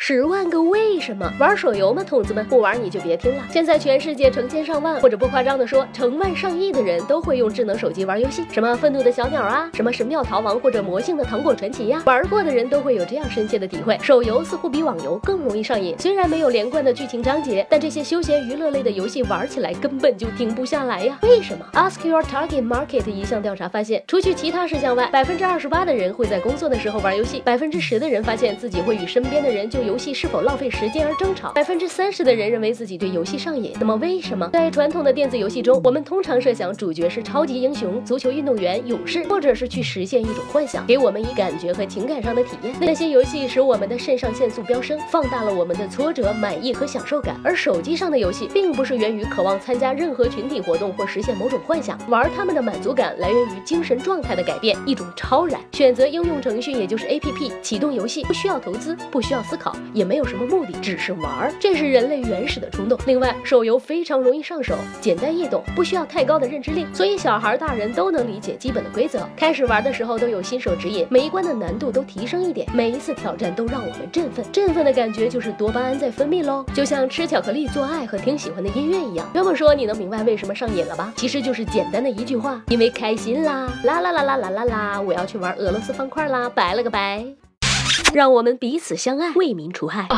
十万个为什么玩手游吗，筒子们？不玩你就别听了。现在全世界成千上万，或者不夸张的说，成万上亿的人都会用智能手机玩游戏，什么愤怒的小鸟啊，什么神庙逃亡或者魔性的糖果传奇呀，玩过的人都会有这样深切的体会：手游似乎比网游更容易上瘾。虽然没有连贯的剧情章节，但这些休闲娱乐类的游戏玩起来根本就停不下来呀。为什么？Ask your target market 一项调查发现，除去其他事项外，百分之二十八的人会在工作的时候玩游戏，百分之十的人发现自己会与身边的人就游戏是否浪费时间而争吵，百分之三十的人认为自己对游戏上瘾。那么为什么？在传统的电子游戏中，我们通常设想主角是超级英雄、足球运动员、勇士，或者是去实现一种幻想，给我们以感觉和情感上的体验。那些游戏使我们的肾上腺素飙升，放大了我们的挫折、满意和享受感。而手机上的游戏并不是源于渴望参加任何群体活动或实现某种幻想，玩他们的满足感来源于精神状态的改变，一种超然。选择应用程序，也就是 APP，启动游戏，不需要投资，不需要思考，也没有什么目的，只是玩儿，这是人类原始的冲动。另外，手游非常容易上手，简单易懂，不需要太高的认知力，所以小孩、大人都能理解基本的规则。开始玩的时候都有新手指引，每一关的难度都提升一点，每一次挑战都让我们振奋。振奋的感觉就是多巴胺在分泌喽，就像吃巧克力、做爱和听喜欢的音乐一样。这么说你能明白为什么上瘾了吧？其实就是简单的一句话，因为开心啦！啦啦啦啦啦啦啦！我要去玩俄罗斯方块啦！拜了个拜。让我们彼此相爱，为民除害。